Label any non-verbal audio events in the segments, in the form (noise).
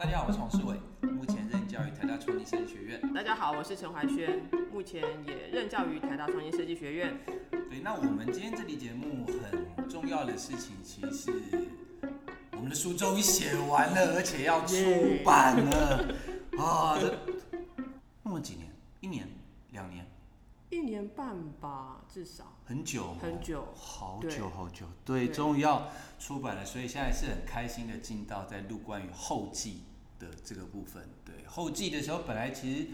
大家好，我是黄世伟，目前任教于台大创意设计学院。大家好，我是陈怀轩，目前也任教于台大创意设计学院。对，那我们今天这期节目很重要的事情，其实是我们的书终于写完了，而且要出版了 (laughs) 啊！这弄了几年？一年、两年？一年半吧，至少。很久哦，很久好久好久。对，对终于要出版了，所以现在是很开心的进到在录关于后记的这个部分。对，后记的时候，本来其实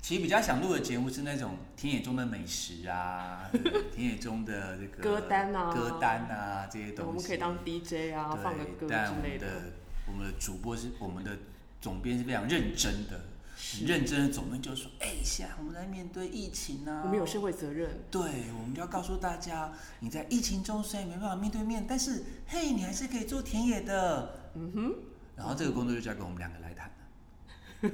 其实比较想录的节目是那种田野中的美食啊，田野中的这个歌单啊歌单啊这些东西。我们可以当 DJ 啊，对放个歌但我之类的。们的我们的主播是我们的总编是非常认真的，很认真的总编就是说，哎、现在我们在面对疫情啊，我们有社会责任。对，我们就要告诉大家，你在疫情中虽然没办法面对面，但是嘿，你还是可以做田野的。嗯哼，然后这个工作就交给我们两个来谈了。(laughs)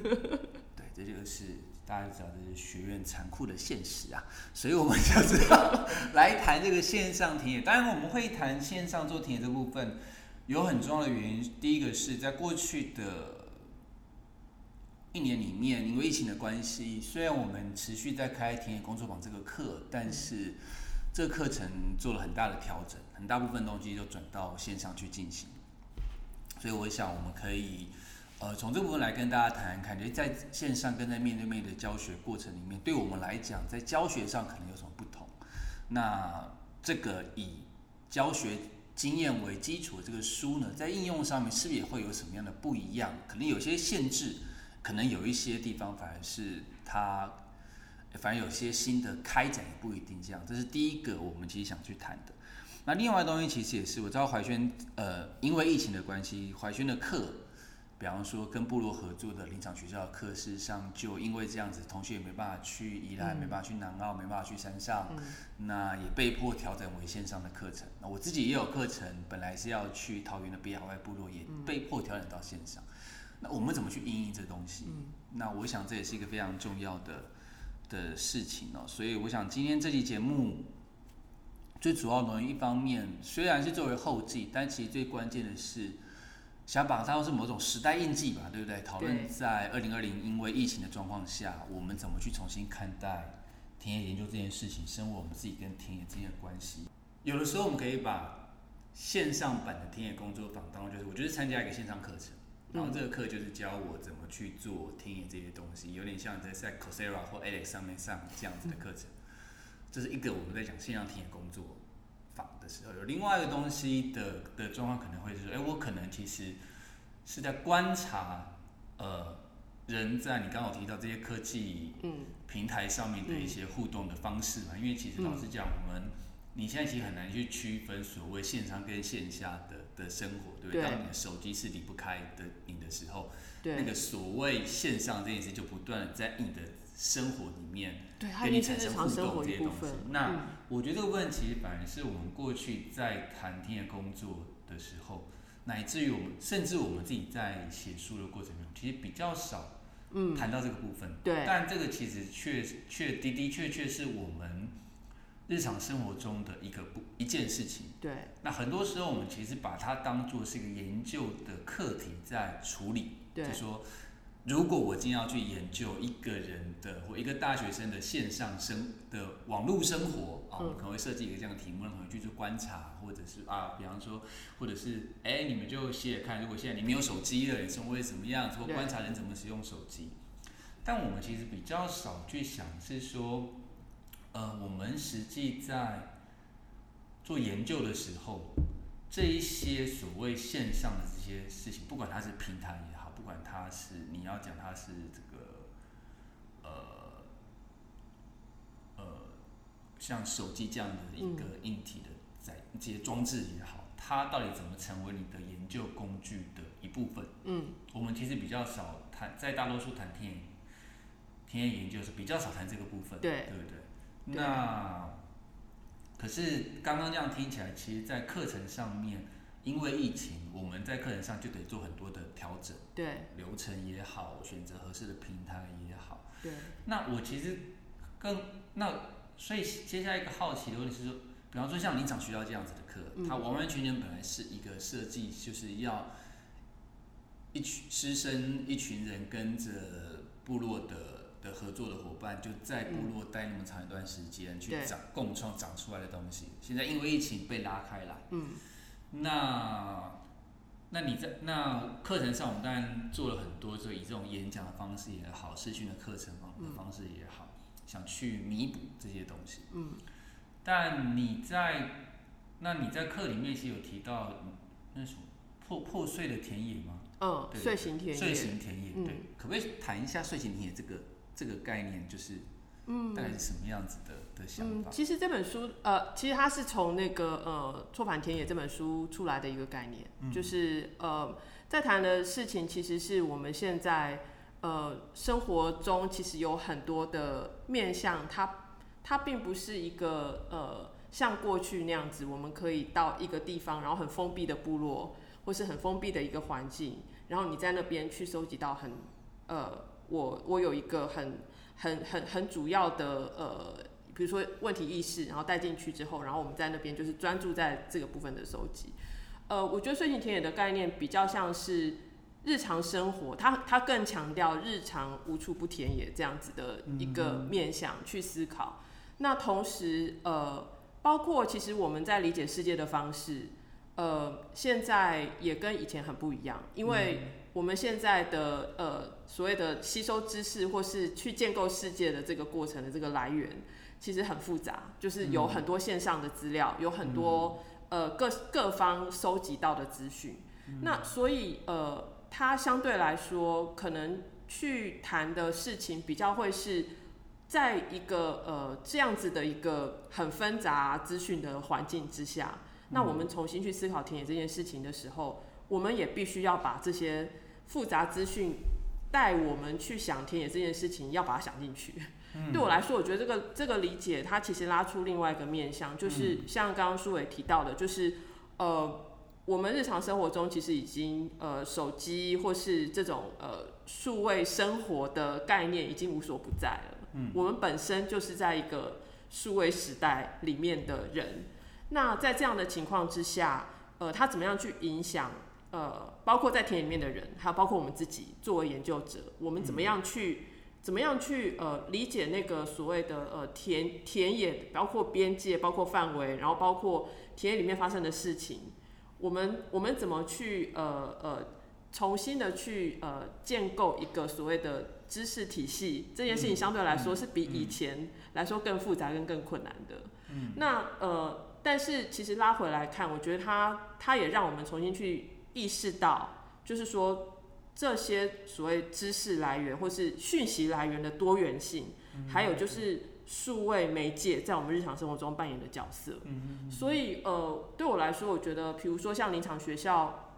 对，这就是大家知道这是学院残酷的现实啊，所以我们就知道来谈这个线上田野。当然，我们会谈线上做田野这部分，有很重要的原因。第一个是在过去的一年里面，因为疫情的关系，虽然我们持续在开田野工作坊这个课，但是这个课程做了很大的调整，很大部分东西都转到线上去进行。所以我想我们可以，呃，从这部分来跟大家谈谈看，就在线上跟在面对面的教学过程里面，对我们来讲，在教学上可能有什么不同？那这个以教学经验为基础的这个书呢，在应用上面是不是也会有什么样的不一样？可能有些限制，可能有一些地方反而是它，反而有些新的开展也不一定这样。这是第一个我们其实想去谈的。那另外的东西其实也是，我知道怀轩，呃，因为疫情的关系，怀轩的课，比方说跟部落合作的林场学校的课，事实上就因为这样子，同学也没办法去宜兰，嗯没办法去南澳，没办法去山上，嗯那也被迫调整为线上的课程。那我自己也有课程，本来是要去桃园的北海外部落，也嗯被迫调整到线上。那我们怎么去应应这东西？嗯那我想这也是一个非常重要的的事情哦。所以我想今天这期节目最主要的一方面，虽然是作为后记，但其实最关键的是想把它当做是某种时代印记吧，对不对？讨论在二零二零因为疫情的状况下，我们怎么去重新看待田野研究这件事情，生活我们自己跟田野之间的关系。有的时候我们可以把线上版的田野工作坊当做就是我就是参加一个线上课程。然后这个课就是教我怎么去做田野这些东西，有点像在在 Coursera 或 edX 上面上这样子的课程。这是一个我们在讲线上体验工作坊的时候，有另外一个东西的的状况可能会是说，哎，我可能其实是在观察，呃，人在你刚刚有提到这些科技嗯，平台上面的一些互动的方式嘛，因为其实老实讲，我们你现在其实很难去区分所谓线上跟线下的的生活，对不对？对。当你的手机是离不开的你的时候，那个所谓线上这件事就不断的在你的生活里面对，跟你产生互动这些东西。那嗯我觉得这个部分其实反而是我们过去在谈天的工作的时候，乃至于我们甚至我们自己在写书的过程中，其实比较少嗯，谈到这个部分。对但这个其实确确的的确确是我们日常生活中的一个不一件事情。对那很多时候我们其实把它当做是一个研究的课题在处理，就说如果我今天要去研究一个人的或一个大学生的线上生的网络生活啊，嗯我们可能会设计一个这样的题目，让他们去做观察，或者是啊，比方说，或者是哎，你们就写写看，如果现在你没有手机了，你生活会怎么样？或对观察人怎么使用手机。但我们其实比较少去想是说，呃，我们实际在做研究的时候，这一些所谓线上的这些事情，不管它是平台管它是你要讲它是这个，呃，呃，像手机这样的一个硬体的载这些装置也好，它到底怎么成为你的研究工具的一部分？嗯，我们其实比较少谈，在大多数谈田野田野研究是比较少谈这个部分，对对不对？对那可是刚刚这样听起来，其实，在课程上面，因为疫情，我们在课程上就得做很多的调整，对。流程也好，选择合适的平台也好。对，那我其实更那，所以接下来一个好奇的问题是说，比方说像林场学校这样子的课，嗯。它完完全全本来是一个设计，就是要一群师生一群人跟着部落的的合作的伙伴，就在部落待那么长一段时间，去对。长共创长出来的东西。现在因为疫情被拉开来，嗯，那那你在那课程上，我们当然做了很多，就以这种演讲的方式也好，视讯的课程方的方式也好，想去弥补这些东西。嗯，但你在那你在课里面其实有提到嗯那什么破破碎的田野吗？嗯，对睡行田睡野，行田野，嗯对，可不可以谈一下睡行田野这个这个概念？就是嗯大概是什么样子的的想嗯，其实这本书，呃，其实它是从那个呃《错反田野》这本书出来的一个概念，嗯。就是呃，在谈的事情其实是我们现在呃生活中其实有很多的面向，它它并不是一个呃像过去那样子，我们可以到一个地方，然后很封闭的部落，或是很封闭的一个环境，然后你在那边去收集到很呃，我我有一个很很很很主要的呃，比如说问题意识，然后带进去之后，然后我们在那边就是专注在这个部分的收集。呃，我觉得睡行田野的概念比较像是日常生活，它它更强调日常无处不田野这样子的一个面向去思考。那同时呃，包括其实我们在理解世界的方式，呃，现在也跟以前很不一样，因为我们现在的呃所谓的吸收知识或是去建构世界的这个过程的这个来源，其实很复杂，就是有很多线上的资料，有很多呃各各方收集到的资讯。那所以呃，它相对来说可能去谈的事情比较会是。在一个呃这样子的一个很纷杂资讯的环境之下，那我们重新去思考田野这件事情的时候，我们也必须要把这些复杂资讯带我们去想田野这件事情，要把它想进去。对我来说，我觉得这个这个理解，它其实拉出另外一个面向，就是像刚刚舒伟提到的，就是呃，我们日常生活中其实已经呃手机或是这种呃数位生活的概念已经无所不在了。嗯，我们本身就是在一个数位时代里面的人。那在这样的情况之下，呃，他怎么样去影响？呃，包括在田里面的人，还有包括我们自己作为研究者，我们怎么样去？怎么样去呃理解那个所谓的呃田田野，包括边界，包括范围，然后包括田野里面发生的事情，我们我们怎么去呃呃重新的去呃建构一个所谓的知识体系？这件事情相对来说是比以前来说更复杂跟更困难的。嗯，那呃，但是其实拉回来看，我觉得它它也让我们重新去意识到，就是说。这些所谓知识来源或是讯息来源的多元性，还有就是数位媒介在我们日常生活中扮演的角色。所以呃，对我来说，我觉得，比如说像林场学校，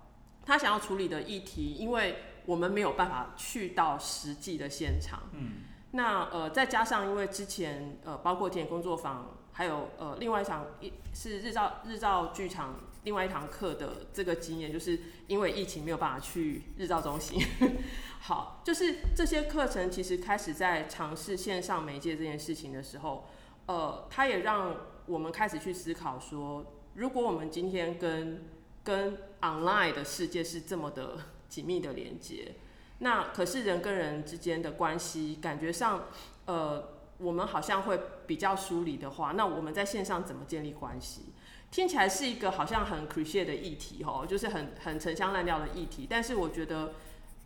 他想要处理的议题，因为我们没有办法去到实际的现场。嗯。那呃，再加上因为之前呃，包括田野工作坊，还有呃，另外一场一是日照日照剧场。另外一堂课的这个经验，就是因为疫情没有办法去日照中心。(laughs) 好，就是这些课程其实开始在尝试线上媒介这件事情的时候，呃，它也让我们开始去思考说，如果我们今天跟跟 online 的世界是这么的紧密的连接，那可是人跟人之间的关系感觉上，呃，我们好像会比较疏离的话，那我们在线上怎么建立关系？听起来是一个好像很 cliché 的议题哦，就是很很陈腔滥调的议题。但是我觉得，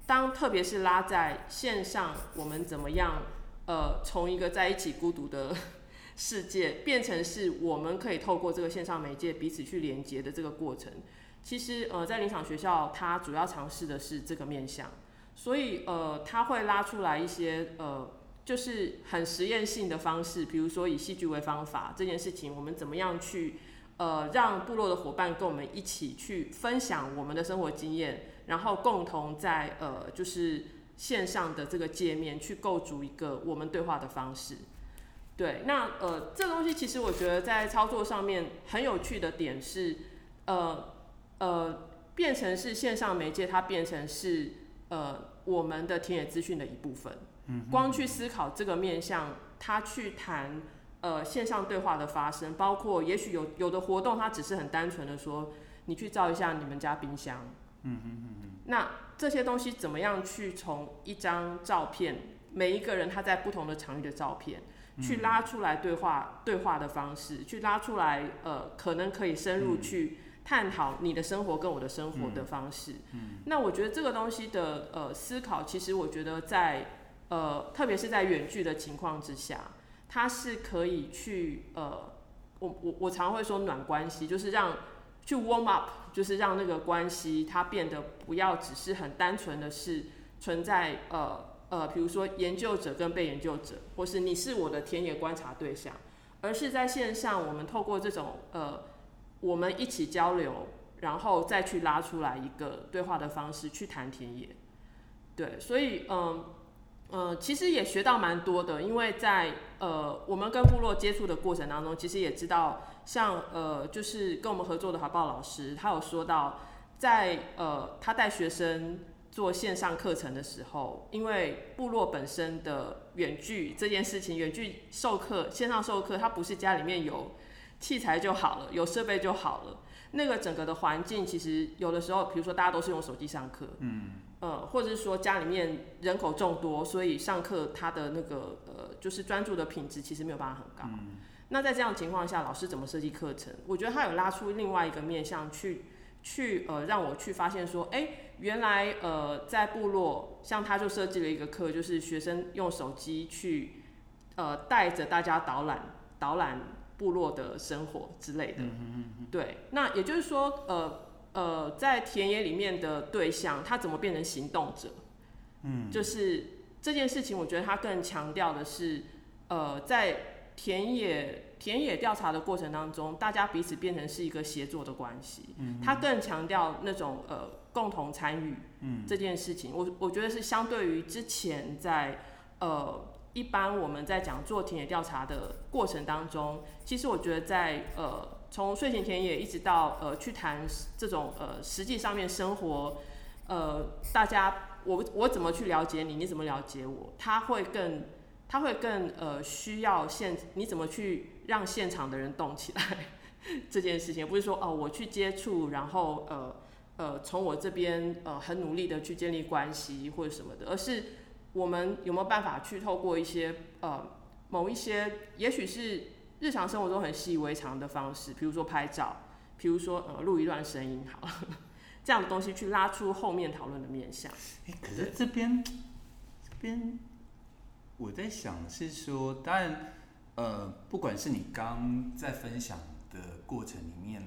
当特别是拉在线上，我们怎么样呃，从一个在一起孤独的 (laughs) 世界，变成是我们可以透过这个线上媒介彼此去连接的这个过程。其实呃，在林场学校，它主要尝试的是这个面向，所以呃，它会拉出来一些呃，就是很实验性的方式，比如说以戏剧为方法这件事情，我们怎么样去。呃，让部落的伙伴跟我们一起去分享我们的生活经验，然后共同在呃就是线上的这个界面去构筑一个我们对话的方式。对，那呃这东西其实我觉得在操作上面很有趣的点是，呃呃变成是线上媒介，它变成是呃我们的田野资讯的一部分。嗯，光去思考这个面向，他去谈。呃，线上对话的发生，包括也许有有的活动，它只是很单纯的说，你去照一下你们家冰箱。嗯嗯嗯嗯。那这些东西怎么样去从一张照片，每一个人他在不同的场域的照片，去拉出来对话对话的方式，去拉出来呃，可能可以深入去探讨你的生活跟我的生活的方式。那我觉得这个东西的呃思考，其实我觉得在呃，特别是在远距的情况之下，它是可以去呃，我我我常会说暖关系，就是让去 warm up，就是让那个关系它变得不要只是很单纯的是存在呃呃，比如说研究者跟被研究者，或是你是我的田野观察对象，而是在线上我们透过这种呃我们一起交流，然后再去拉出来一个对话的方式去谈田野。对，所以嗯。呃，其实也学到蛮多的，因为在呃我们跟部落接触的过程当中，其实也知道，像呃就是跟我们合作的华报老师，他有说到，在呃他带学生做线上课程的时候，因为部落本身的远距这件事情，远距授课线上授课，它不是家里面有器材就好了，有设备就好了，那个整个的环境其实有的时候，比如说大家都是用手机上课，嗯。呃，或者是说家里面人口众多，所以上课他的那个呃，就是专注的品质其实没有办法很高。那在这样情况下，老师怎么设计课程？我觉得他有拉出另外一个面向去去呃，让我去发现说，哎，原来呃，在部落，像他就设计了一个课，就是学生用手机去呃带着大家导览导览部落的生活之类的。对，那也就是说呃。呃，在田野里面的对象，他怎么变成行动者？嗯，就是这件事情，我觉得他更强调的是，呃，在田野田野调查的过程当中，大家彼此变成是一个协作的关系。嗯，他更强调那种呃共同参与。嗯，这件事情，我我觉得是相对于之前在呃一般我们在讲做田野调查的过程当中，其实我觉得在呃。从睡前田野一直到呃去谈这种呃实际上面生活，呃大家我我怎么去了解你，你怎么了解我？他会更他会更呃需要现你怎么去让现场的人动起来 (laughs) 这件事情，不是说哦我去接触，然后呃呃从我这边呃很努力的去建立关系或者什么的，而是我们有没有办法去透过一些呃某一些也许是。日常生活中很习以为常的方式，比如说拍照，比如说呃录一段声音，好，(laughs) 这样的东西去拉出后面讨论的面向。可是这边这边我在想是说，当然呃，不管是你刚在分享的过程里面。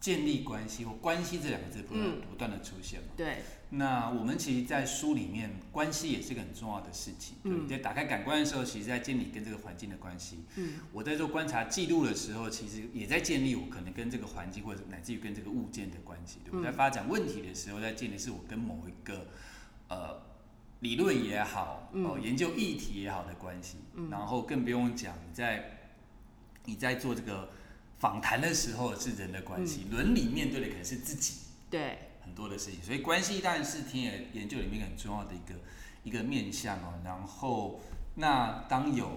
建立关系或关系这两个字不断不断的出现嘛？对。那我们其实，在书里面，关系也是个很重要的事情。嗯。在打开感官的时候，其实在建立跟这个环境的关系。嗯。我在做观察记录的时候，其实也在建立我可能跟这个环境，或者乃至于跟这个物件的关系。我在发展问题的时候，在建立是我跟某一个呃理论也好，哦研究议题也好的关系。嗯。然后更不用讲，你在你在做这个。访谈的时候是人的关系，伦理面对的可能是自己，对很多的事情，所以关系当然是田野研究里面很重要的一个一个面向哦。然后那当有，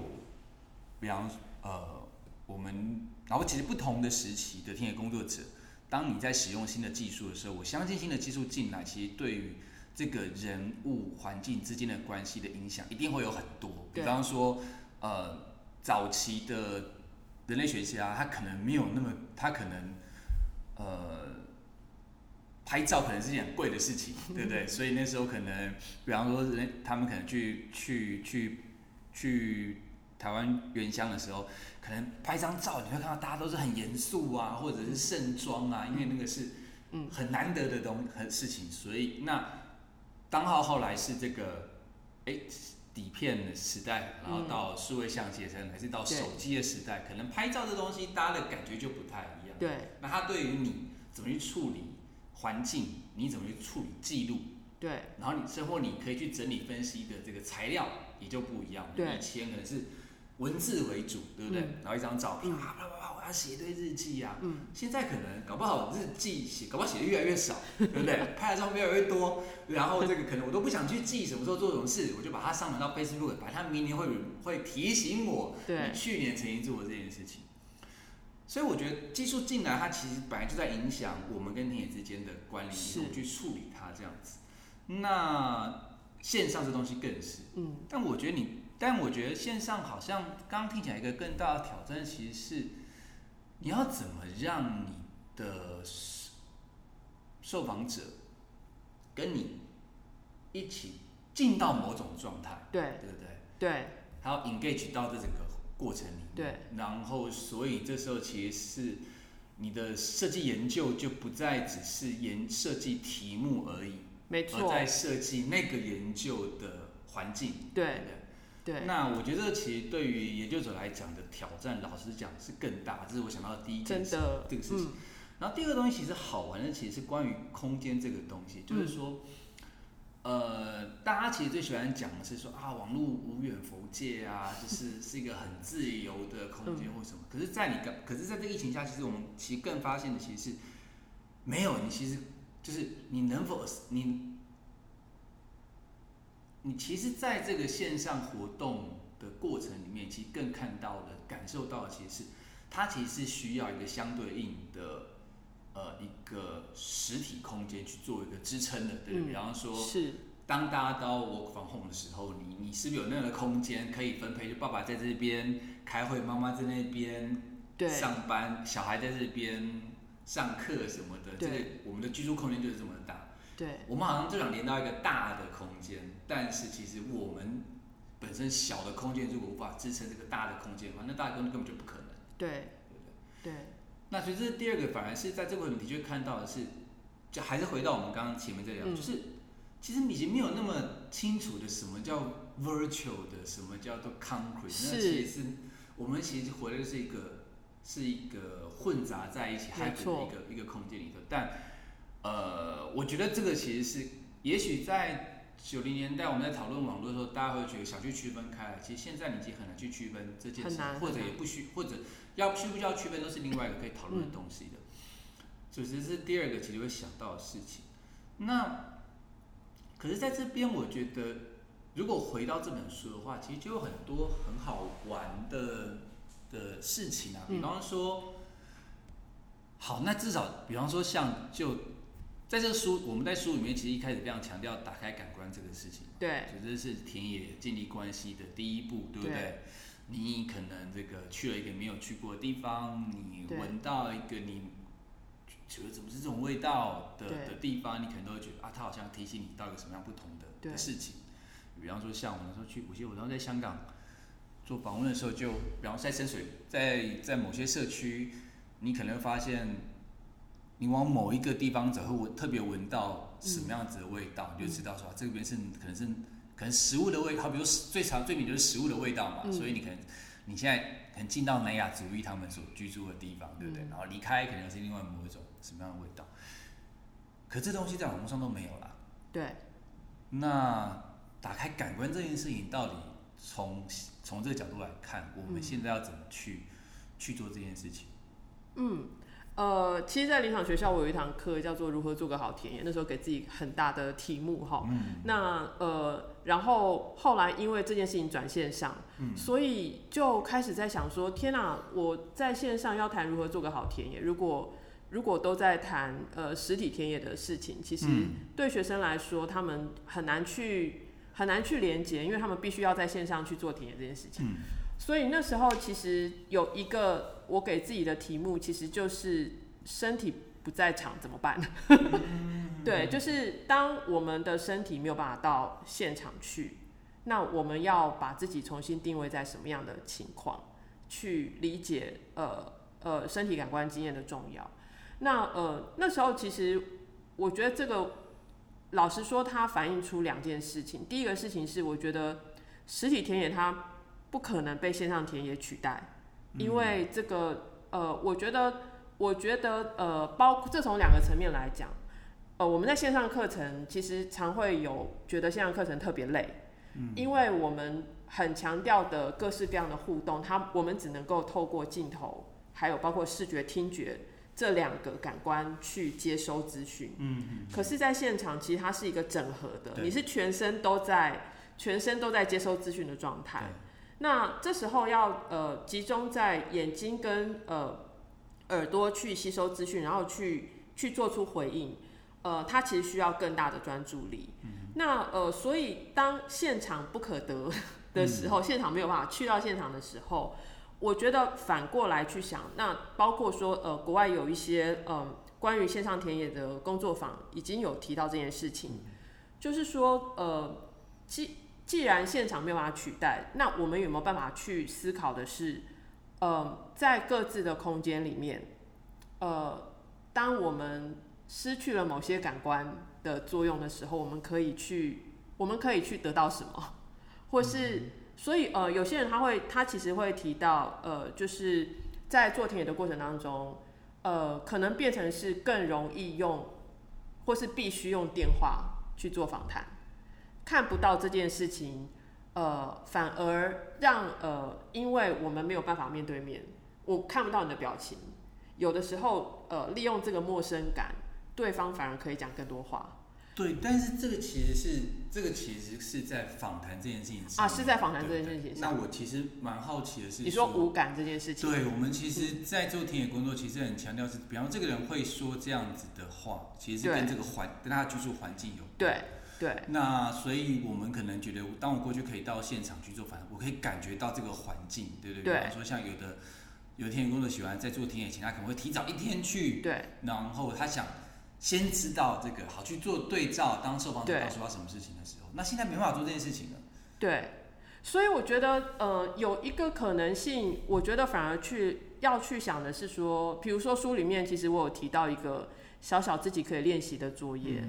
比方呃我们，然后其实不同的时期的田野工作者，当你在使用新的技术的时候，我相信新的技术进来，其实对于这个人物环境之间的关系的影响一定会有很多。比方说呃早期的。人类学家他可能没有那么，他可能，呃，拍照可能是一件很贵的事情，对不对？所以那时候可能，比方说人他们可能去去去去台湾原乡的时候，可能拍张照，你会看到大家都是很严肃啊，或者是盛装啊，因为那个是很难得的东很事情，所以那当浩后来是这个，哎。底片的时代，然后到数位相机的时代，还是到手机的时代，可能拍照这东西，大家的感觉就不太一样。对。那它对于你怎么去处理环境，你怎么去处理记录？对。然后你生活，你可以去整理分析的这个材料也就不一样。对。以前可能是文字为主，对不对？然后一张照片，啪啪啪啪，我要写一堆日记啊。嗯。现在可能搞不好日记写，搞不好写的越来越少，(laughs) 对不对？拍的照片越来越多。然后这个可能我都不想去记什么时候做什么事，我就把它上传到 Facebook，把它明年会会提醒我你去年曾经做过这件事情。所以我觉得技术进来，它其实本来就在影响我们跟田野之间的关联，怎么去处理它这样子。那线上这东西更是，嗯，但我觉得你，但我觉得线上好像刚刚听起来一个更大的挑战，其实是你要怎么让你的受访者跟你一起进到某种状态，对。对不对？对。还要 engage 到这整个过程里面，对，然后所以这时候其实是你的设计研究就不再只是研设计题目而已，而没错，在设计那个研究的环境，对对？那我觉得其实对于研究者来讲的挑战，老实讲是更大，这是我想到的第一件事，这个事情。嗯然后第二个东西其实好玩的，其实是关于空间这个东西，就是说，呃，大家其实最喜欢讲的是说啊，网络无远弗届啊，就是 (laughs) 是一个很自由的空间或什么。可是，在你刚，可是在这个疫情下，其实我们其实更发现的其实是没有，你其实就是你能否你你其实在这个线上活动的过程里面，其实更看到的、感受到的，其实是它其实是需要一个相对应的呃一个实体空间去做一个支撑的，对不对？嗯比方说，是，当大家到 work from home 的时候，你你是不是有那样的空间可以分配？就爸爸在这边开会，妈妈在那边对上班，小孩在这边上课什么的，这个我们的居住空间就是这么大。对我们好像就想连到一个大的空间，但是其实我们本身小的空间如果无法支撑这个大的空间的话，那大的空间根本就不可能，对对不对？对。那所以这是第二个，反而是在这个问题就会看到的是，就还是回到我们刚刚前面这聊，嗯。就是其实已经没有那么清楚的什么叫 virtual 的，什么叫做 concrete，那其实是我们其实活的是一个是一个混杂在一起没 hybrid 的一个一个空间里头，但呃，我觉得这个其实是，也许在九零年代我们在讨论网络的时候，大家会觉得想去区分开来，其实现在你已经很难去区分这件事，或者也不需，或者要需不需要区分，都是另外一个可以讨论的东西的。所以这是第二个其实会想到的事情。那可是在这边，我觉得如果回到这本书的话，其实就有很多很好玩的的事情啊，比嗯方说，好，那至少比方说像就在这个书，我们在书里面其实一开始非常强调打开感官这个事情。对就这是田野建立关系的第一步，对不对？对你可能这个去了一个没有去过的地方，你对闻到一个你觉得怎么是这种味道的的地方，你可能都会觉得啊，它好像提醒你到一个什么样不同的的事情。比方说像我们那时候去，我记得我当时在香港做访问的时候就，比方说在深水，在在某些社区，你可能会发现，你往某一个地方走，会闻特别闻到什么样子的味道，你就知道说、啊这边是可能是可能食物的味，好比如最常最明就是食物的味道嘛，嗯。所以你可能你现在可能进到南亚族裔他们所居住的地方，对不对？嗯。然后离开可能是另外某一种什么样的味道，可这东西在网络上都没有啦。对，那打开感官这件事情，到底从从这个角度来看，我们嗯。现在要怎么去、去做这件事情？嗯，呃，其实，在林场学校，我有一堂课叫做如何做个好田野，那时候给自己很大的题目哈。嗯那呃，然后后来因为这件事情转线上，嗯所以就开始在想说，天哪、我在线上要谈如何做个好田野，如果如果都在谈呃实体田野的事情，其实嗯对学生来说，他们很难去很难去连接，因为他们必须要在线上去做田野这件事情。嗯所以那时候其实有一个我给自己的题目，其实就是身体不在场怎么办？(laughs) 对，就是当我们的身体没有办法到现场去，那我们要把自己重新定位在什么样的情况，去理解呃呃身体感官经验的重要。那呃那时候其实我觉得这个老实说，它反映出两件事情。第一个事情是，我觉得实体田野它不可能被线上田野取代，因为这个呃，我觉得我觉得呃，包这从两个层面来讲，呃，我们在线上课程其实常会有觉得线上课程特别累，因为我们很强调的各式各样的互动，它我们只能够透过镜头，还有包括视觉、听觉这两个感官去接收资讯。嗯嗯可是，在现场其实它是一个整合的，你是全身都在全身都在接收资讯的状态。对那这时候要呃集中在眼睛跟呃耳朵去吸收资讯，然后去去做出回应。呃，它其实需要更大的专注力。那呃，所以当现场不可得的时候，现场没有办法去到现场的时候，我觉得反过来去想，那包括说呃，国外有一些呃关于线上田野的工作坊已经有提到这件事情，就是说呃，既既然现场没有办法取代，那我们有没有办法去思考的是，呃，在各自的空间里面，呃，当我们失去了某些感官的作用的时候，我们可以去，我们可以去得到什么，或是，所以呃，有些人他会，他其实会提到，呃，就是在做田野的过程当中，呃，可能变成是更容易用，或是必须用电话去做访谈。看不到这件事情，呃，反而让呃，因为我们没有办法面对面，我看不到你的表情，有的时候呃，利用这个陌生感，对方反而可以讲更多话。对，但是这个其实是这个其实是在访谈这件事情上啊，是在访谈这件事情上。那我其实蛮好奇的是，你说无感这件事情，对我们其实，在做田野工作，其实很强调是，比方这个人会说这样子的话，其实是跟这个环跟他的居住环境有对。对，那所以我们可能觉得，当我过去可以到现场去做反我可以感觉到这个环境，对不对？比方说像有的有田野工作喜欢在做田野前，他可能会提早一天去，对，然后他想先知道这个，好去做对照。当受访者告诉他什么事情的时候，那现在没办法做这件事情了。对，所以我觉得，呃，有一个可能性，我觉得反而去要去想的是说，比如说书里面其实我有提到一个小小自己可以练习的作业。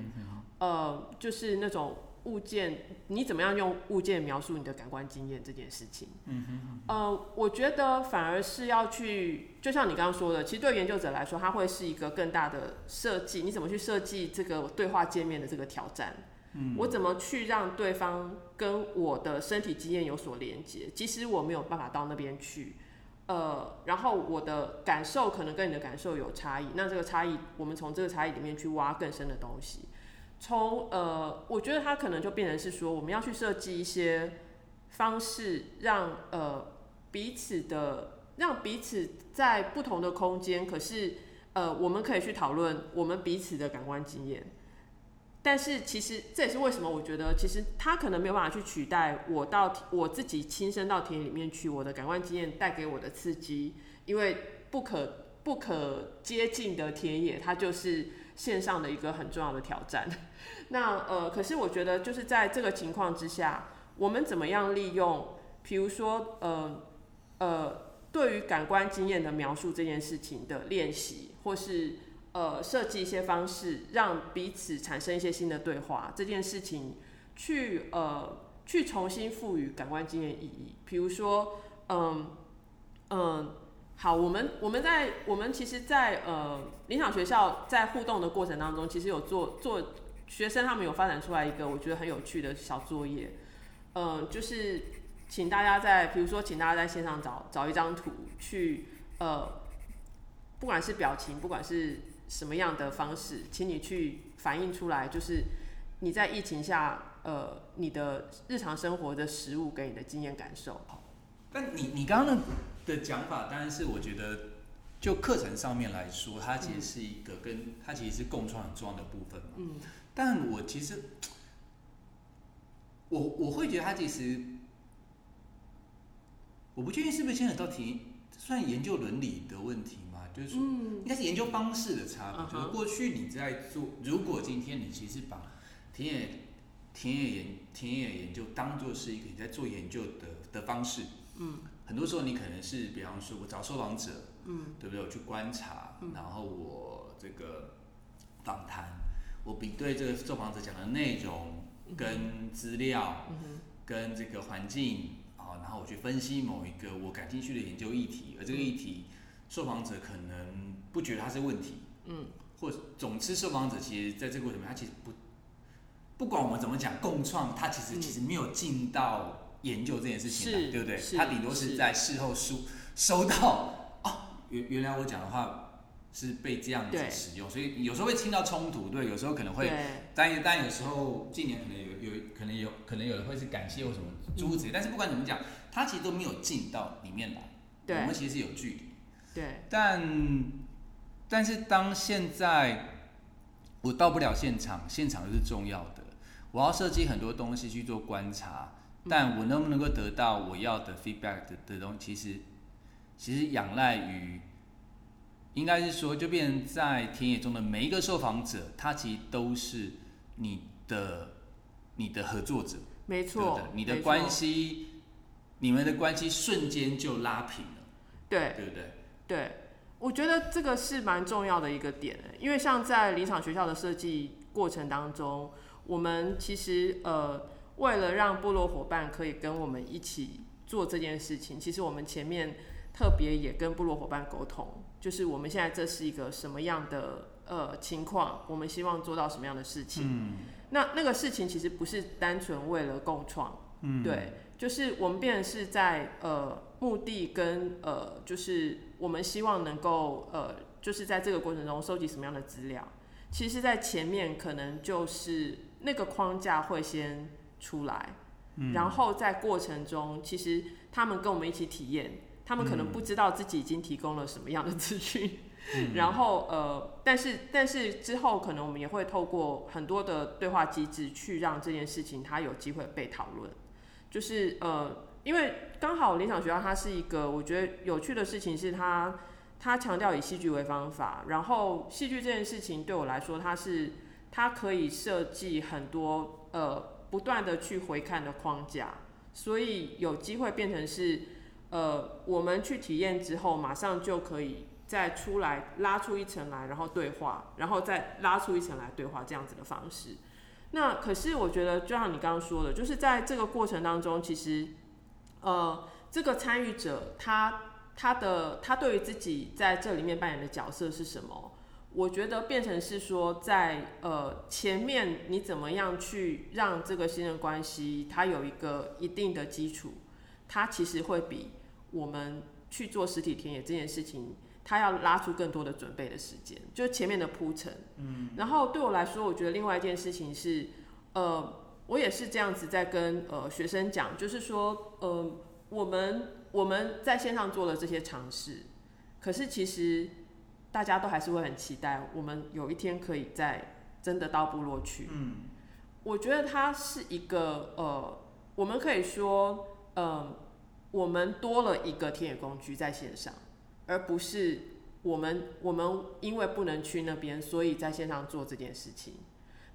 呃，就是那种物件，你怎么样用物件描述你的感官经验这件事情？嗯哼。呃，我觉得反而是要去，就像你刚刚说的，其实对研究者来说，它会是一个更大的设计。你怎么去设计这个对话界面的这个挑战？嗯。我怎么去让对方跟我的身体经验有所连接？即使我没有办法到那边去，呃，然后我的感受可能跟你的感受有差异，那这个差异，我们从这个差异里面去挖更深的东西。从呃，我觉得它可能就变成是说，我们要去设计一些方式，让呃彼此的，让彼此在不同的空间，可是呃，我们可以去讨论我们彼此的感官经验。但是其实这也是为什么我觉得，其实它可能没有办法去取代我到我自己亲身到田野里面去，我的感官经验带给我的刺激，因为不可不可接近的田野，它就是线上的一个很重要的挑战。(laughs) 那呃，可是我觉得就是在这个情况之下，我们怎么样利用，比如说呃呃，对于感官经验的描述这件事情的练习，或是呃设计一些方式，让彼此产生一些新的对话，这件事情去呃去重新赋予感官经验意义。比如说嗯嗯，好，我们我们在我们其实，在呃理想学校在互动的过程当中，其实有做做。学生他们有发展出来一个我觉得很有趣的小作业，嗯，就是请大家在，比如说请大家在线上找找一张图，去呃，不管是表情，不管是什么样的方式，请你去反映出来，就是你在疫情下，呃，你的日常生活的食物给你的经验感受。但你你刚刚的的讲法，当然是我觉得就课程上面来说，它其实是一个跟它其实是共创很重要的部分嘛。嗯。但我其实，我我会觉得它其实，我不确定是不是牵扯到题，算研究伦理的问题嘛？就是说，应该是研究方式的差别。就是过去你在做，如果今天你其实把田野田野研田野研究当做是一个你在做研究的的方式，嗯，很多时候你可能是，比方说我找受访者，嗯，对不对？我去观察，然后我这个访谈。我比对这个受访者讲的内容跟资料，跟这个环境啊，然后我去分析某一个我感兴趣的研究议题，而这个议题受访者可能不觉得它是问题，嗯，或总之受访者其实在这个过程中，他其实不不管我们怎么讲共创，他其实其实没有进到研究这件事情的，对不对？他顶多是在事后收收到哦，原原来我讲的话。是被这样子使用，所以有时候会听到冲突，对，有时候可能会，但但有时候近年可能有有可能有可能有的会是感谢或什么诸如此类，但是不管怎么讲，他其实都没有进到里面来，我们其实是有距离，对，但但是当现在我到不了现场，现场是重要的。我要设计很多东西去做观察，但我能不能够得到我要的 feedback 的的东西，其实其实仰赖于，应该是说，就变成在田野中的每一个受访者，他其实都是你的你的合作者，没错，你的关系，你们的关系瞬间就拉平了，对，对不对？对，我觉得这个是蛮重要的一个点，因为像在林场学校的设计过程当中。我们其实呃，为了让部落伙伴可以跟我们一起做这件事情，其实我们前面特别也跟部落伙伴沟通，就是我们现在这是一个什么样的呃情况，我们希望做到什么样的事情。嗯。那那个事情其实不是单纯为了共创，嗯，对，就是我们变成是在呃目的跟呃就是我们希望能够呃就是在这个过程中收集什么样的资料，其实，在前面可能就是。那个框架会先出来，然后在过程中，其实他们跟我们一起体验，他们可能不知道自己已经提供了什么样的资讯，(laughs) 然后呃，但是但是之后可能我们也会透过很多的对话机制去让这件事情它有机会被讨论，就是呃，因为刚好理想学校它是一个我觉得有趣的事情是它它强调以戏剧为方法，然后戏剧这件事情对我来说它是。它可以设计很多呃不断的去回看的框架，所以有机会变成是呃我们去体验之后，马上就可以再出来拉出一层来，然后对话，然后再拉出一层来对话这样子的方式。那可是我觉得就像你刚刚说的，就是在这个过程当中，其实呃这个参与者他他的他对于自己在这里面扮演的角色是什么？我觉得变成是说，在呃前面你怎么样去让这个信任关系它有一个一定的基础，它其实会比我们去做实体田野这件事情，它要拉出更多的准备的时间，就是前面的铺陈。嗯。然后对我来说，我觉得另外一件事情是，呃，我也是这样子在跟呃学生讲，就是说，呃，我们我们在线上做了这些尝试，可是其实。大家都还是会很期待，我们有一天可以在真的到部落去。嗯，我觉得它是一个呃，我们可以说，呃，我们多了一个田野工具在线上，而不是我们我们因为不能去那边，所以在线上做这件事情。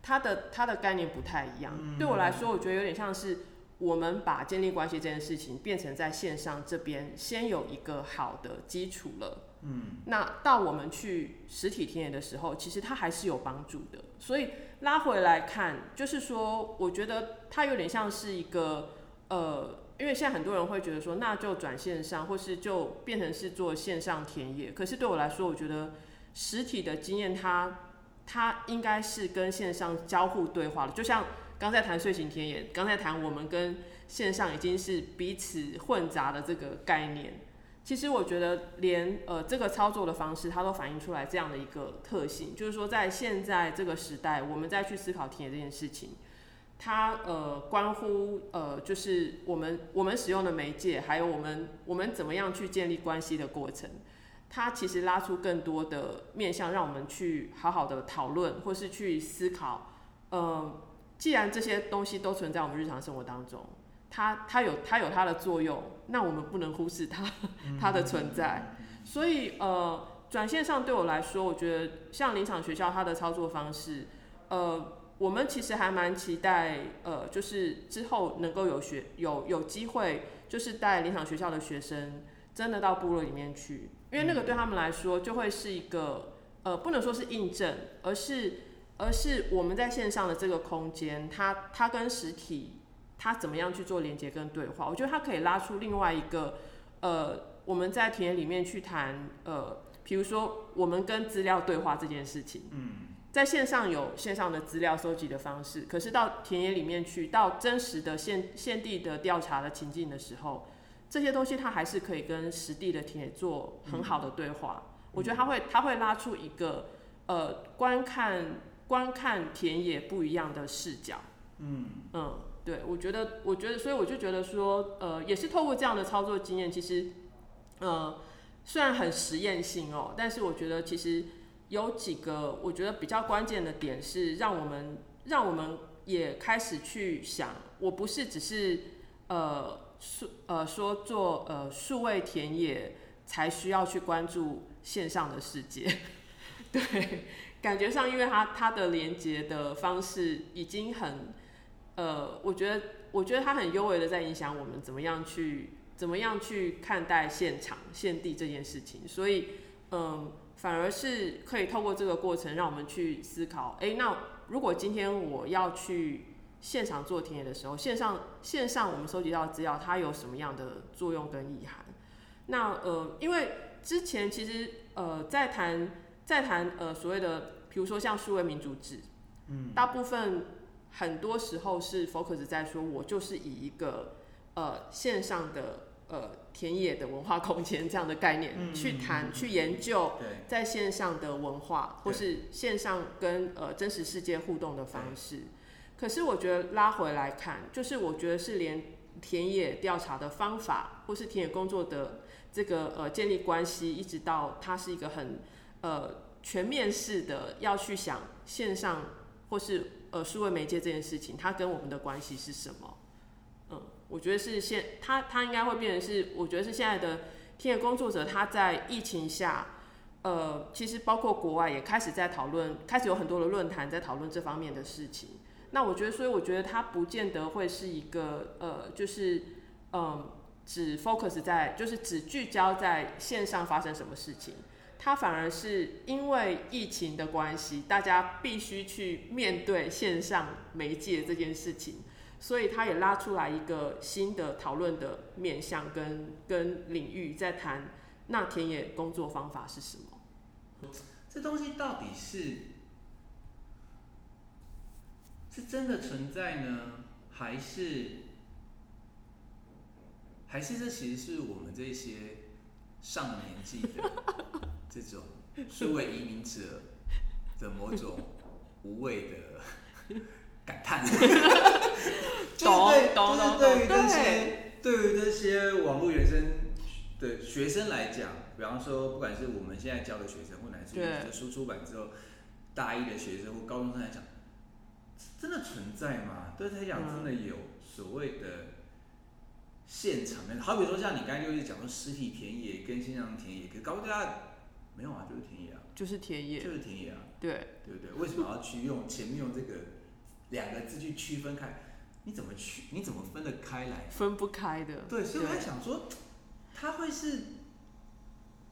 它的它的概念不太一样。对我来说，我觉得有点像是我们把建立关系这件事情变成在线上这边先有一个好的基础了。嗯，那到我们去实体田野的时候，其实它还是有帮助的。所以拉回来看，就是说，我觉得它有点像是一个呃，因为现在很多人会觉得说，那就转线上，或是就变成是做线上田野。可是对我来说，我觉得实体的经验，它它应该是跟线上交互对话的。就像刚才谈睡醒田野，刚才谈我们跟线上已经是彼此混杂的这个概念。其实我觉得，连呃这个操作的方式，它都反映出来这样的一个特性，就是说，在现在这个时代，我们再去思考田野这件事情，它呃关乎呃就是我们我们使用的媒介，还有我们我们怎么样去建立关系的过程，它其实拉出更多的面向，让我们去好好的讨论，或是去思考。呃，既然这些东西都存在我们日常生活当中。它它有它有它的作用，那我们不能忽视它它的存在。所以呃，转线上对我来说，我觉得像林场学校它的操作方式，呃，我们其实还蛮期待呃，就是之后能够有学有有机会，就是带林场学校的学生真的到部落里面去，因为那个对他们来说就会是一个呃，不能说是印证，而是而是我们在线上的这个空间，它它跟实体。他怎么样去做连接跟对话？我觉得他可以拉出另外一个，呃，我们在田野里面去谈，呃，比如说我们跟资料对话这件事情。嗯，在线上有线上的资料收集的方式，可是到田野里面去，到真实的现现地的调查的情境的时候，这些东西它还是可以跟实地的田野做很好的对话。我觉得他会他会拉出一个，呃，观看观看田野不一样的视角。嗯嗯。对，我觉得，我觉得，所以我就觉得说，呃，也是透过这样的操作经验，其实，呃，虽然很实验性哦，但是我觉得其实有几个我觉得比较关键的点是，让我们让我们也开始去想，我不是只是呃数呃说做呃数位田野才需要去关注线上的世界，(laughs) 对，感觉上因为它它的连接的方式已经很呃，我觉得我觉得它很优微的在影响我们怎么样去怎么样去看待现场现地这件事情，所以嗯。反而是可以透过这个过程，让我们去思考：哎，那如果今天我要去现场做田野的时候，线上线上我们收集到资料，它有什么样的作用跟意涵？那呃，因为之前其实呃在谈在谈呃所谓的，比如说像数位民主制，嗯，大部分很多时候是 focus 在说，我就是以一个呃线上的。呃，田野的文化空间这样的概念去谈、去研究，在线上的文化或是线上跟呃真实世界互动的方式。可是我觉得拉回来看，就是我觉得是连田野调查的方法，或是田野工作的这个呃建立关系，一直到它是一个很呃全面式的要去想线上或是呃数位媒介这件事情，它跟我们的关系是什么？嗯我觉得是现他他应该会变成是，我觉得是现在的田野工作者他在疫情下，呃，其实包括国外也开始在讨论，开始有很多的论坛在讨论这方面的事情。那我觉得，所以我觉得他不见得会是一个呃，就是嗯，只 focus 在就是只聚焦在线上发生什么事情，他反而是因为疫情的关系，大家必须去面对线上媒介这件事情。所以他也拉出来一个新的讨论的面向跟跟领域，在谈那田野工作方法是什么？这东西到底是是真的存在呢，还是还是这其实是我们这些上年纪的这种数位移民者的某种无谓的感叹？(laughs) 对，就是对于这些对于这些网络原生的学生来讲，比方说，不管是我们现在教的学生，或乃至于这书出版之后大一的学生或高中生来讲，真的存在吗？对他来讲，真的有所谓的现场的，好比说像你刚才就是讲说实体田野跟线上田野，可告诉大家没有啊，就是田野啊，就是田野，就是田野啊，对，对不对？为什么要去用前面用这个两个字去区分开？你怎么去？你怎么分得开来？分不开的。对，所以我在想说，他会是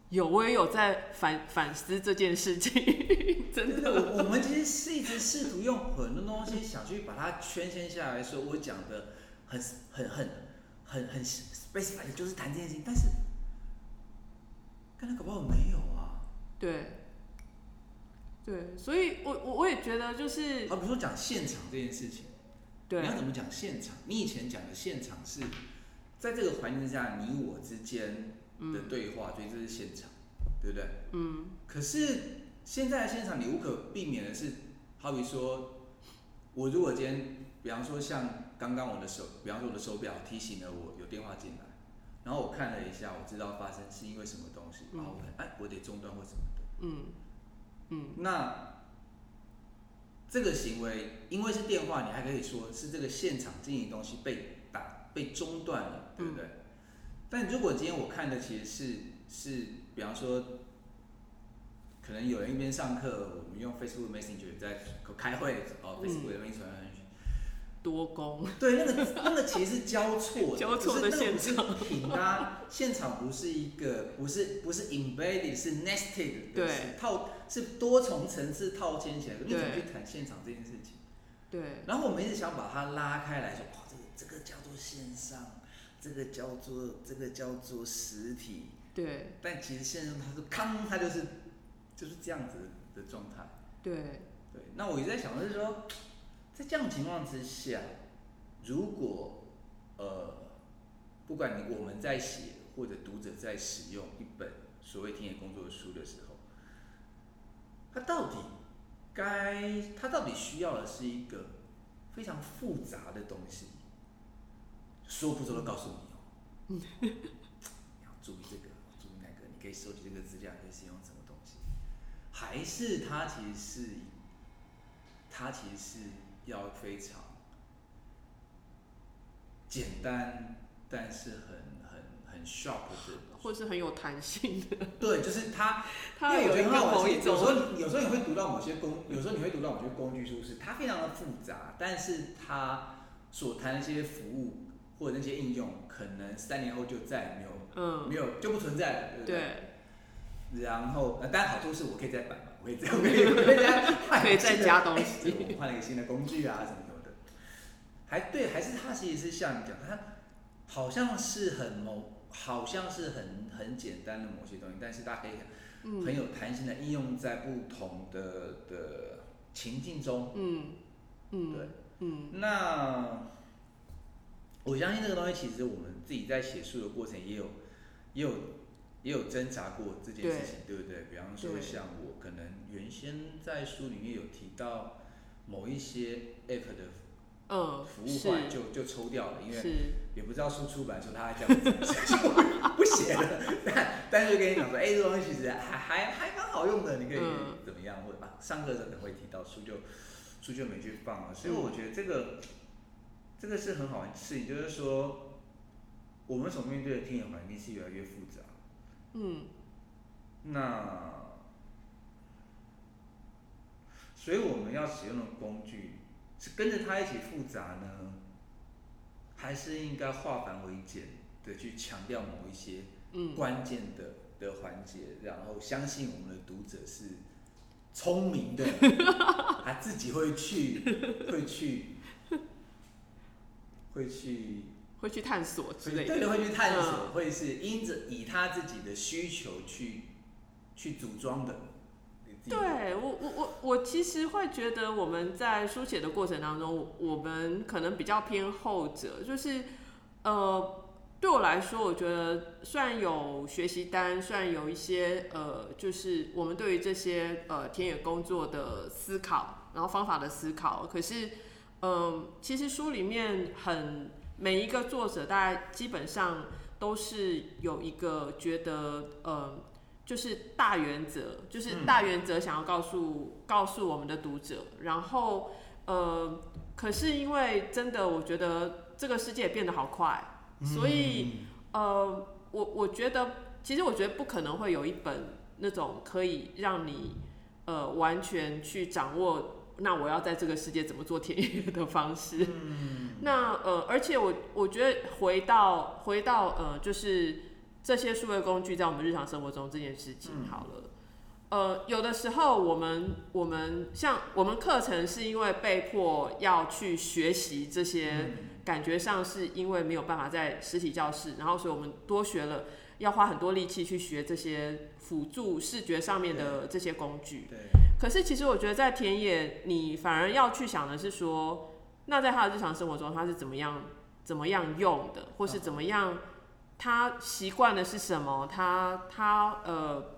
有，我也有在反反思这件事情。(laughs) 真的，我我们其实是一直试图用很多东西想去把它圈签下来说，我讲的很很很很很 specific，就是谈这件事情。但是，刚才搞不好没有啊。对。对，所以我我我也觉得就是，好，比如说讲现场这件事情。对你要怎么讲现场？你以前讲的现场是在这个环境之下，你我之间的对话，所以这是现场，对不对？嗯。可是现在的现场，你无可避免的是，好比说，我如果今天，比方说像刚刚我的手，比方说我的手表提醒了我有电话进来，然后我看了一下，我知道发生是因为什么东西，然后我哎，我得中断或什么的。嗯嗯。那。这个行为，因为是电话，你还可以说是这个现场经营东西被打被中断了，对不对？但如果今天我看的其实是是，比方说，可能有人一边上课，我们用 Facebook Messenger 在开会，哦，Facebook 那边传来传去，多工。(laughs) 对，那个那个其实是交错，交错的现场。品啊，现场不是一个，不是不是 embedded，是 nested，对，套。是多重层次套牵起来，你怎么去谈现场这件事情？对。然后我们一直想把它拉开来说，哇，这个这个叫做线上，这个叫做这个叫做实体。对。但其实线上它是康，它就是就是这样子的状态。对。对。那我一直在想的是说，在这样情况之下，如果呃，不管你我们在写或者读者在使用一本所谓田野工作的书的时候。它到底该，它到底需要的是一个非常复杂的东西，说不说都告诉你哦。(laughs) 你要注意这个，注意那个，你可以收集这个资料，可以使用什么东西。还是它其实是它其实是要非常简单，但是很很很 sharp 的，或是很有弹性的。对，就是它，(laughs) 因为我觉得有时候有时候你会读到某些工，有时候你会读到某些工具书是它非常的复杂，但是它所谈的一些服务或者那些应用，可能三年后就再也没有嗯，没有就不存在了，对不对？对，然后，呃，当然好处是我可以再版嘛，我可以再，我可以，我可以再加东哎西。换了一个新的工具啊，什么什么的。还对，还是他其实是像你讲，他好像是很某，好像是很很简单的某些东西，但是它可以很嗯。有弹性的应用在不同的的情境中。嗯嗯，对，嗯。那我相信这个东西，其实我们自己在写书的过程也有也有也有挣扎过这件事情，对。不对？比方说像我可能原先在书里面有提到某一些 app 的嗯，服务，后来是就就抽掉了，因为，也不知道书出版说他还这样子，(laughs) 所以就不写了。但但是就跟你讲说，哎、这东西其实还还还蛮好用的，你可以嗯怎么样？或者啊，上课的时候可能会提到书就书就没去放了。所以我觉得这个这个是很好玩的事情，就是说我们所面对的天眼环境是越来越复杂。嗯那所以我们要使用的工具是跟着它一起复杂呢，还是应该化繁为简的去强调某一些嗯，关键的的环节，然后相信我们的读者是聪明的，(laughs) 他自己会去 (laughs) 会去会去会去探索之类的，对会去探索，嗯。会是因着以他自己的需求去去组装的。对我我我我其实会觉得我们在书写的过程当中，我们可能比较偏后者，就是呃，对我来说，我觉得虽然有学习单，虽然有一些呃，就是我们对于这些呃田野工作的思考，然后方法的思考，可是嗯、其实书里面很每一个作者，大概基本上都是有一个觉得呃。就是大原则，就是嗯大原则想要告诉、告诉我们的读者，然后呃，可是因为真的，我觉得这个世界变得好快，所以呃，我我觉得其实我觉得不可能会有一本那种可以让你呃完全去掌握，那我要在这个世界怎么做田野的方式。(laughs) 那呃，而且我我觉得回到回到呃，就是这些数位工具在我们日常生活中这件事情嗯。好了。呃，有的时候我们我们像我们课程是因为被迫要去学习这些，嗯。感觉上是因为没有办法在实体教室，然后所以我们多学了，要花很多力气去学这些辅助视觉上面的这些工具。对，可是其实我觉得在田野，你反而要去想的是说，那在他的日常生活中，他是怎么样怎么样用的，或是怎么样，他习惯的是什么，他他呃，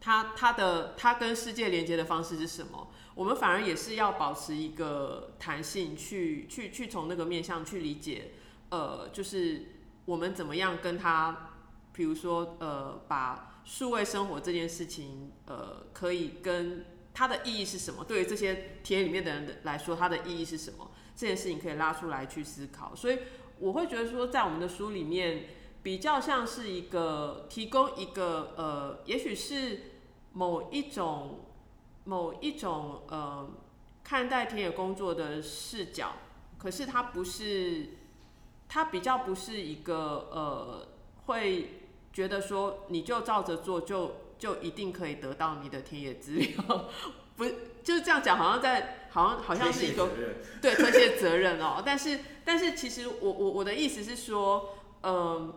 他他的他跟世界连接的方式是什么？我们反而也是要保持一个弹性去，去去从那个面向去理解，呃，就是我们怎么样跟他，比如说呃，把数位生活这件事情，呃，可以跟它的意义是什么？对于这些田野里面的人来说，它的意义是什么？这件事情可以拉出来去思考。所以我会觉得说，在我们的书里面，比较像是一个提供一个呃，也许是某一种某一种呃看待田野工作的视角，可是它不是，它比较不是一个呃会觉得说你就照着做就就一定可以得到你的田野资料，(laughs) 不就是这样讲，好像在好像好像是一个对推卸责任哦。但是但是其实我我我的意思是说，嗯、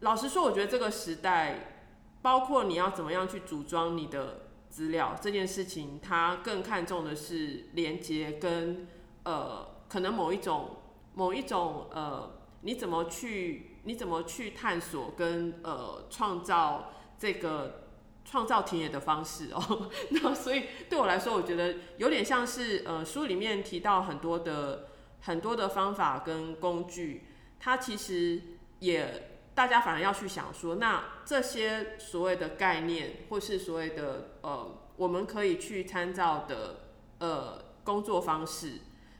老实说，我觉得这个时代，包括你要怎么样去组装你的资料这件事情，它更看重的是连接跟呃，可能某一种某一种呃，你怎么去你怎么去探索跟呃创造这个。创造田野的方式哦，(laughs) 那所以对我来说，我觉得有点像是呃书里面提到很多的很多的方法跟工具，它其实也大家反而要去想说，那这些所谓的概念或是所谓的呃我们可以去参照的呃工作方式，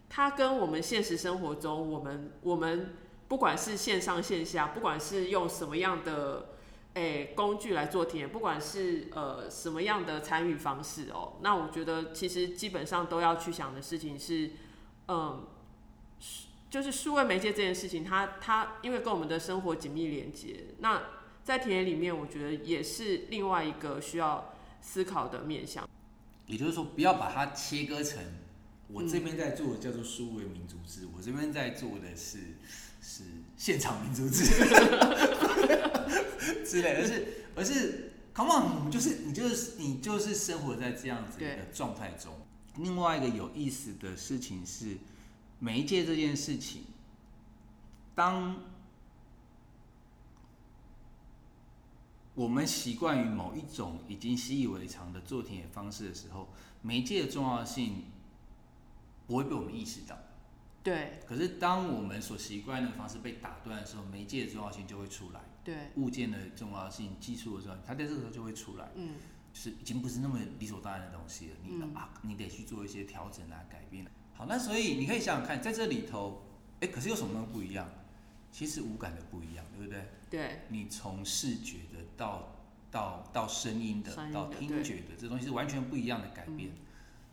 它跟我们现实生活中我们我们不管是线上线下，不管是用什么样的诶、工具来做体验，不管是呃什么样的参与方式哦，那我觉得其实基本上都要去想的事情是，嗯。就是数位媒介这件事情，它它因为跟我们的生活紧密连接，那在田野里面，我觉得也是另外一个需要思考的面向。也就是说，不要把它切割成我这边在做的叫做数位民族志，我这边在做的是是现场民族志之类的，而是而是，come on，我们就是你就是你就是生活在这样子的状态中。另外一个有意思的事情是。媒介这件事情，当我们习惯于某一种已经习以为常的做田野方式的时候，媒介的重要性不会被我们意识到。对。可是当我们所习惯的方式被打断的时候，媒介的重要性就会出来。对。物件的重要性、技术的重要性，它在这个时候就会出来。嗯。是已经不是那么理所当然的东西了。你啊，你得去做一些调整啊，改变。好，那所以你可以想想看，在这里头，哎，可是有什么不一样？其实五感的不一样，对不对？对。你从视觉的到到到声音的，到听觉的，这东西是完全不一样的改变。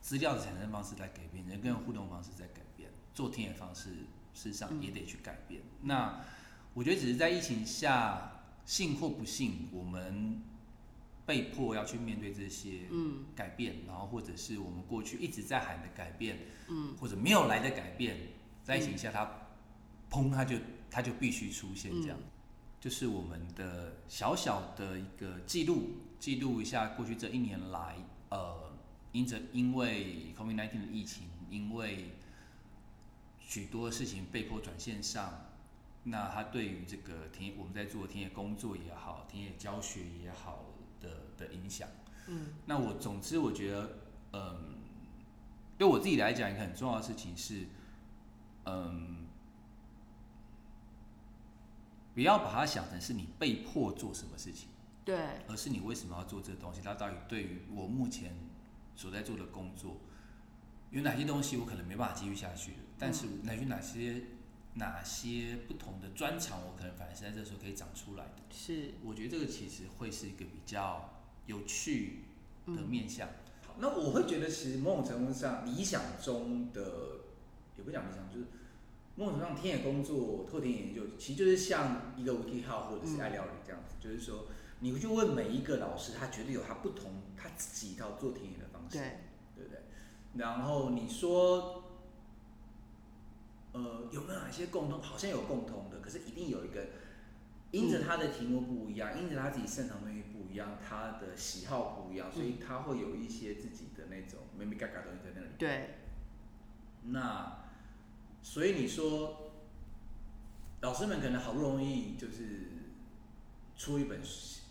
资料的产生方式在改变，人跟人互动方式在改变，做听的方式事实上也得去改变。那我觉得只是在疫情下，信或不信，我们。被迫要去面对这些改变，然后或者是我们过去一直在喊的改变，嗯。或者没有来的改变，在疫情下它，砰，它就它就必须出现这样，就是我们的小小的一个记录，记录一下过去这一年来，呃，因着因为 COVID-19 的疫情，因为许多事情被迫转线上，那他对于这个田野我们在做田野工作也好，田野教学也好。的的影响，嗯，那我总之我觉得，嗯，对我自己来讲，一个很重要的事情是，嗯，不要把它想成是你被迫做什么事情，对，而是你为什么要做这个东西？它到底对于我目前所在做的工作，有哪些东西我可能没办法继续下去？但是哪些哪些哪些不同的专长，我可能反而是在这时候可以长出来的。是，我觉得这个其实会是一个比较有趣的面向。好，那我会觉得其实某种程度上，理想中的也不讲理想，就是某种程度上田野工作、拓田野研究，其实就是像一个 Wiki 号或者是爱料理这样子，就是说你会去问每一个老师，他绝对有他不同他自己一套做田野的方式，对，对不对？然后你说，呃，有没有哪些共通？好像有共通的，可是一定有一个。因着他的题目不一样，因着他自己擅长东西不一样，他的喜好不一样，所以他会有一些自己的那种咩咩嘎嘎东西在那里。对。那，所以你说，老师们可能好不容易就是出一本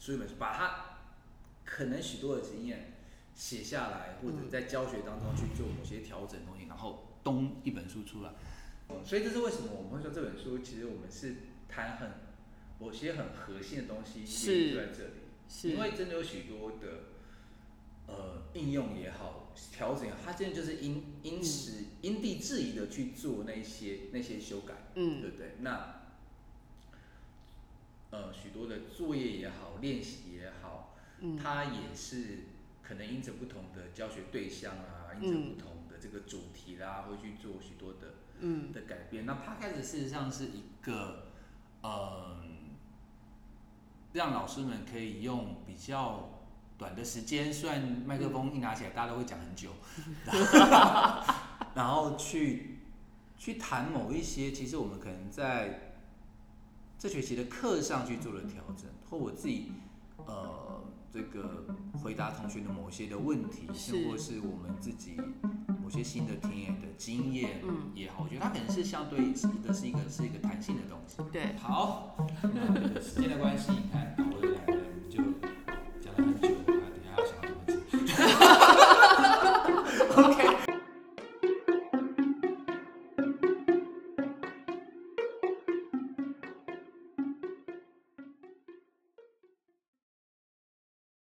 出一本书，把他可能许多的经验写下来，或者在教学当中去做某些调整东西，然后咚一本书出来。所以这是为什么我们会说这本书其实我们是谈很。某些很核心的东西就在这里，因为真的有许多的呃应用也好，调整，它真的就是因因时因地制宜的去做那些那些修改，嗯，对不对？那呃许多的作业也好，练习也好，嗯，它也是可能因着不同的教学对象啊，因着不同的这个主题啦，会去做许多的嗯的改变。那它开始事实上是一个呃。让老师们可以用比较短的时间，虽然麦克风一拿起来，大家都会讲很久，(laughs) 然后去去谈某一些，其实我们可能在这学期的课上去做了调整，或我自己呃这个回答同学的某些的问题，或是我们自己某些新的田野的经验，嗯，也好，我觉得它可能是相对的是一个是一个弹性的东西。对，好，那时间的关系，你看，我又来了，就讲了很久，等下要想怎么 (laughs) o k